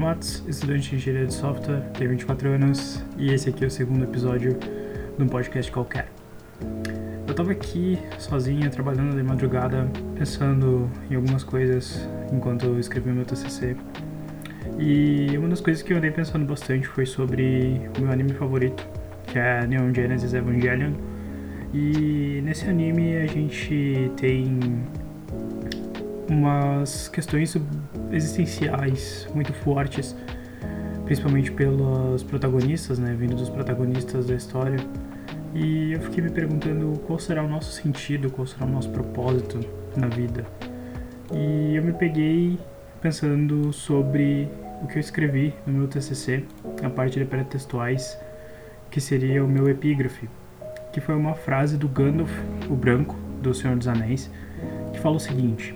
Matos, estudante de engenharia de software, tenho 24 anos e esse aqui é o segundo episódio de um podcast qualquer. Eu tava aqui sozinha, trabalhando de madrugada, pensando em algumas coisas enquanto eu escrevi meu TCC. E uma das coisas que eu andei pensando bastante foi sobre o meu anime favorito, que é Neon Genesis Evangelion. E nesse anime a gente tem umas questões existenciais muito fortes, principalmente pelos protagonistas, né, vindo dos protagonistas da história. E eu fiquei me perguntando qual será o nosso sentido, qual será o nosso propósito na vida. E eu me peguei pensando sobre o que eu escrevi no meu TCC, a parte de pré-textuais, que seria o meu epígrafe, que foi uma frase do Gandalf, o Branco, do Senhor dos Anéis, que fala o seguinte: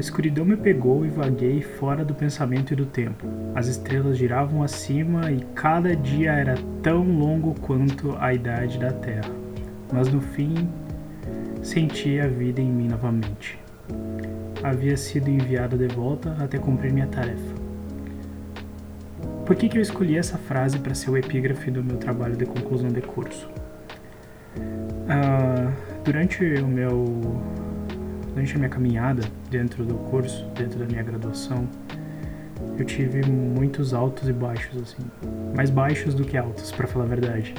A escuridão me pegou e vaguei fora do pensamento e do tempo. As estrelas giravam acima e cada dia era tão longo quanto a idade da Terra. Mas no fim, senti a vida em mim novamente. Havia sido enviado de volta até cumprir minha tarefa. Por que, que eu escolhi essa frase para ser o epígrafe do meu trabalho de conclusão de curso? Uh, durante o meu durante a minha caminhada dentro do curso, dentro da minha graduação, eu tive muitos altos e baixos assim, mais baixos do que altos, para falar a verdade.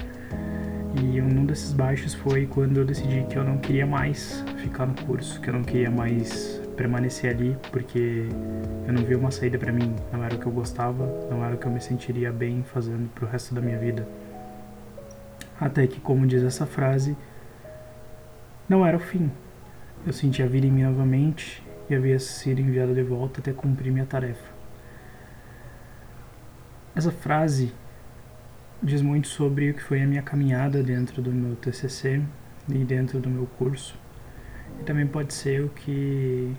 E um desses baixos foi quando eu decidi que eu não queria mais ficar no curso, que eu não queria mais permanecer ali, porque eu não via uma saída para mim, não era o que eu gostava, não era o que eu me sentiria bem fazendo pro resto da minha vida. Até que, como diz essa frase, não era o fim. Eu senti a vida em mim novamente e havia sido enviado de volta até cumprir minha tarefa. Essa frase diz muito sobre o que foi a minha caminhada dentro do meu TCC e dentro do meu curso. E também pode ser o que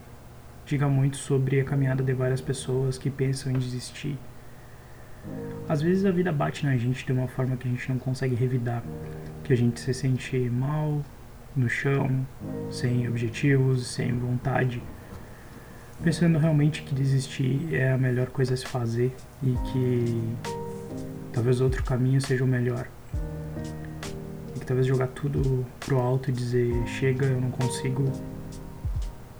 diga muito sobre a caminhada de várias pessoas que pensam em desistir. Às vezes a vida bate na gente de uma forma que a gente não consegue revidar, que a gente se sente mal, no chão, sem objetivos, sem vontade, pensando realmente que desistir é a melhor coisa a se fazer e que talvez outro caminho seja o melhor. E que talvez jogar tudo pro alto e dizer chega, eu não consigo,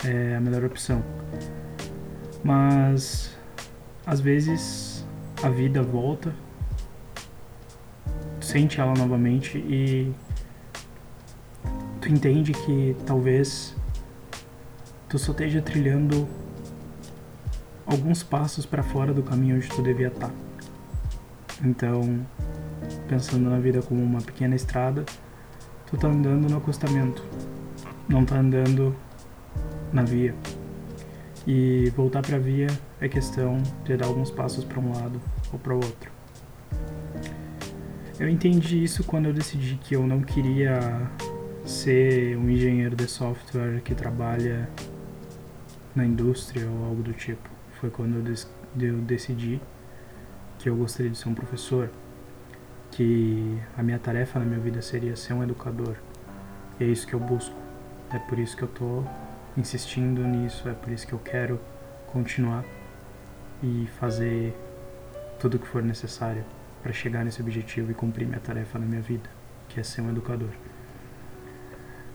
é a melhor opção. Mas às vezes a vida volta, sente ela novamente e tu entende que talvez tu só esteja trilhando alguns passos para fora do caminho onde tu devia estar. Tá. Então, pensando na vida como uma pequena estrada, tu tá andando no acostamento, não tá andando na via. E voltar para a via é questão de dar alguns passos para um lado ou para o outro. Eu entendi isso quando eu decidi que eu não queria ser um engenheiro de software que trabalha na indústria ou algo do tipo. Foi quando eu, eu decidi que eu gostaria de ser um professor, que a minha tarefa na minha vida seria ser um educador. E é isso que eu busco. É por isso que eu tô insistindo nisso, é por isso que eu quero continuar e fazer tudo o que for necessário para chegar nesse objetivo e cumprir minha tarefa na minha vida, que é ser um educador.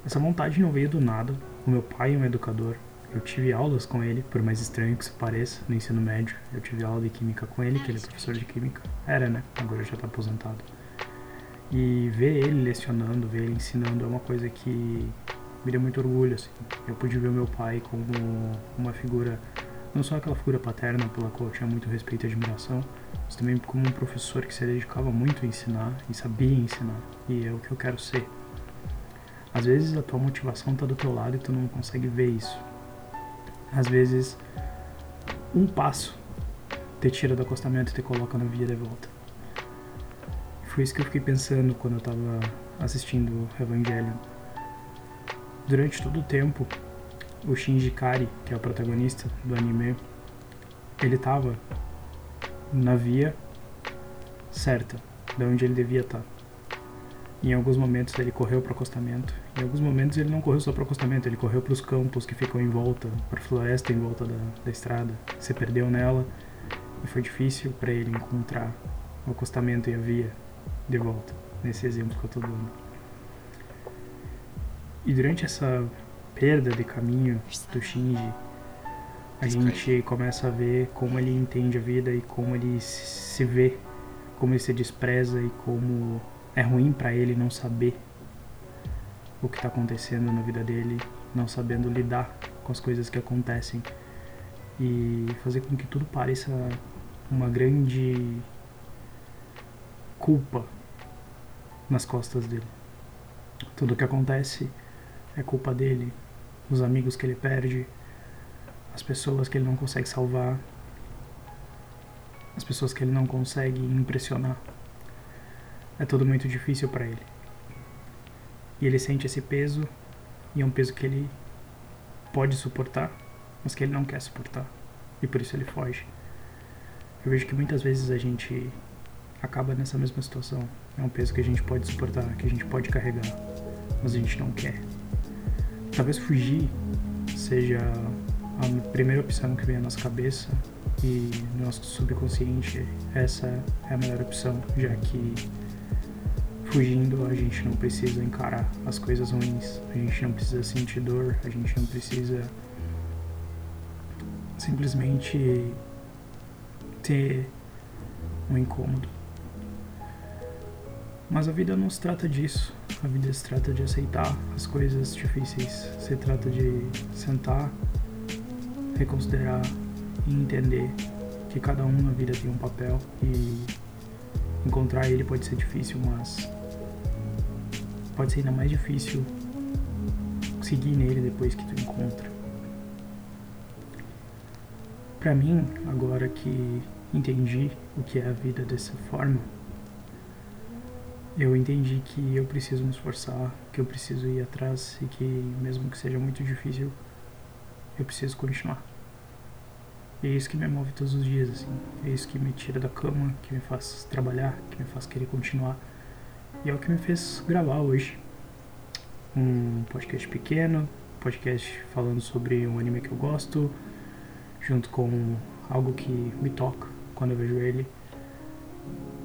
Essa vontade não veio do nada. O meu pai é um educador. Eu tive aulas com ele, por mais estranho que isso pareça, no ensino médio. Eu tive aula de química com ele, que ele é professor de química. Era, né? Agora já está aposentado. E ver ele lecionando, ver ele ensinando é uma coisa que me deu muito orgulho, assim. Eu pude ver o meu pai como uma figura, não só aquela figura paterna pela qual eu tinha muito respeito e admiração, mas também como um professor que se dedicava muito a ensinar e sabia ensinar. E é o que eu quero ser. Às vezes a tua motivação tá do teu lado e tu não consegue ver isso. Às vezes um passo te tira do acostamento e te coloca na via de volta. Foi isso que eu fiquei pensando quando eu tava assistindo Evangelion. Durante todo o tempo, o Shinji Kari, que é o protagonista do anime, ele tava na via certa, de onde ele devia estar. Tá. Em alguns momentos ele correu para o acostamento. Em alguns momentos ele não correu só para o acostamento, ele correu para os campos que ficam em volta, para a floresta em volta da, da estrada. Se perdeu nela E foi difícil para ele encontrar o acostamento e a via de volta, nesse exemplo que eu tô dando. E durante essa perda de caminho do Shinji, a gente começa a ver como ele entende a vida e como ele se vê, como ele se despreza e como é ruim para ele não saber o que está acontecendo na vida dele, não sabendo lidar com as coisas que acontecem e fazer com que tudo pareça uma grande culpa nas costas dele. Tudo que acontece é culpa dele, os amigos que ele perde, as pessoas que ele não consegue salvar, as pessoas que ele não consegue impressionar. É tudo muito difícil para ele. E ele sente esse peso, e é um peso que ele pode suportar, mas que ele não quer suportar. E por isso ele foge. Eu vejo que muitas vezes a gente acaba nessa mesma situação. É um peso que a gente pode suportar, que a gente pode carregar, mas a gente não quer. Talvez fugir seja a primeira opção que vem à nossa cabeça e no nosso subconsciente essa é a melhor opção, já que fugindo a gente não precisa encarar as coisas ruins, a gente não precisa sentir dor, a gente não precisa simplesmente ter um incômodo. Mas a vida não se trata disso. A vida se trata de aceitar as coisas difíceis. Se trata de sentar, reconsiderar e entender que cada um na vida tem um papel e encontrar ele pode ser difícil, mas pode ser ainda mais difícil seguir nele depois que tu encontra. Para mim, agora que entendi o que é a vida dessa forma, eu entendi que eu preciso me esforçar, que eu preciso ir atrás e que mesmo que seja muito difícil, eu preciso continuar. E é isso que me move todos os dias, assim. É isso que me tira da cama, que me faz trabalhar, que me faz querer continuar. E é o que me fez gravar hoje. Um podcast pequeno, podcast falando sobre um anime que eu gosto, junto com algo que me toca quando eu vejo ele.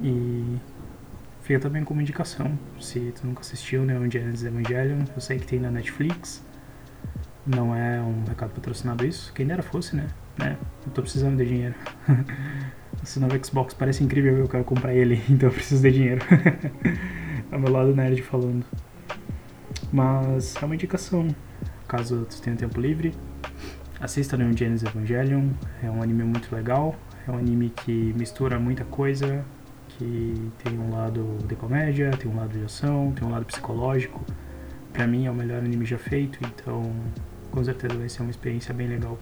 E Fica também como indicação, se tu nunca assistiu Neon né, Genesis Evangelion, eu sei que tem na Netflix. Não é um recado patrocinado isso, quem dera fosse, né? né? Eu tô precisando de dinheiro. Esse novo Xbox parece incrível, eu quero comprar ele, então eu preciso de dinheiro. é meu lado nerd falando. Mas é uma indicação, caso tu tenha tempo livre. Assista Neon Genesis Evangelion, é um anime muito legal, é um anime que mistura muita coisa, que tem um lado de comédia, tem um lado de ação, tem um lado psicológico. Pra mim é o melhor anime já feito, então com certeza vai ser uma experiência bem legal.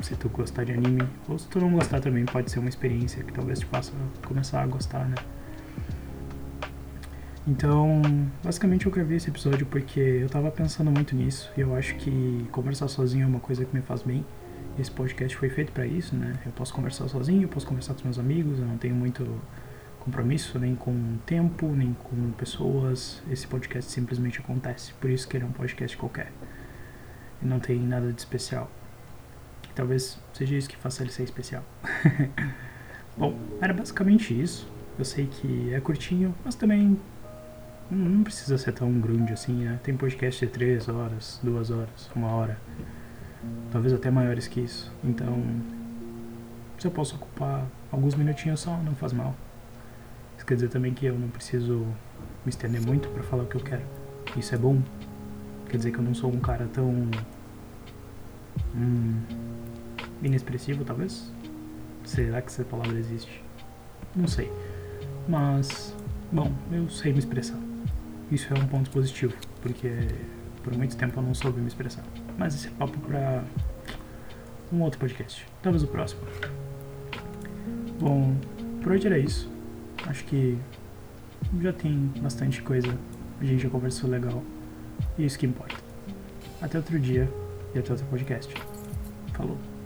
Se tu gostar de anime, ou se tu não gostar também, pode ser uma experiência que talvez te faça começar a gostar, né? Então, basicamente eu gravei esse episódio porque eu tava pensando muito nisso e eu acho que conversar sozinho é uma coisa que me faz bem. Esse podcast foi feito para isso, né? Eu posso conversar sozinho, eu posso conversar com meus amigos, eu não tenho muito compromisso, nem com tempo, nem com pessoas. Esse podcast simplesmente acontece. Por isso que ele é um podcast qualquer. E não tem nada de especial. Talvez seja isso que faça ele ser especial. Bom, era basicamente isso. Eu sei que é curtinho, mas também não precisa ser tão grande assim, né? Tem podcast de 3 horas, 2 horas, 1 hora. Talvez até maiores que isso. Então, se eu posso ocupar alguns minutinhos só, não faz mal quer dizer também que eu não preciso me estender muito para falar o que eu quero. Isso é bom. Quer dizer que eu não sou um cara tão hum, inexpressivo, talvez. Será que essa palavra existe? Não sei. Mas, bom, eu sei me expressar. Isso é um ponto positivo, porque por muito tempo eu não soube me expressar. Mas esse é papo para um outro podcast. Talvez o próximo. Bom, por hoje era isso. Acho que já tem bastante coisa. A gente já conversou legal. E isso que importa. Até outro dia e até outro podcast. Falou.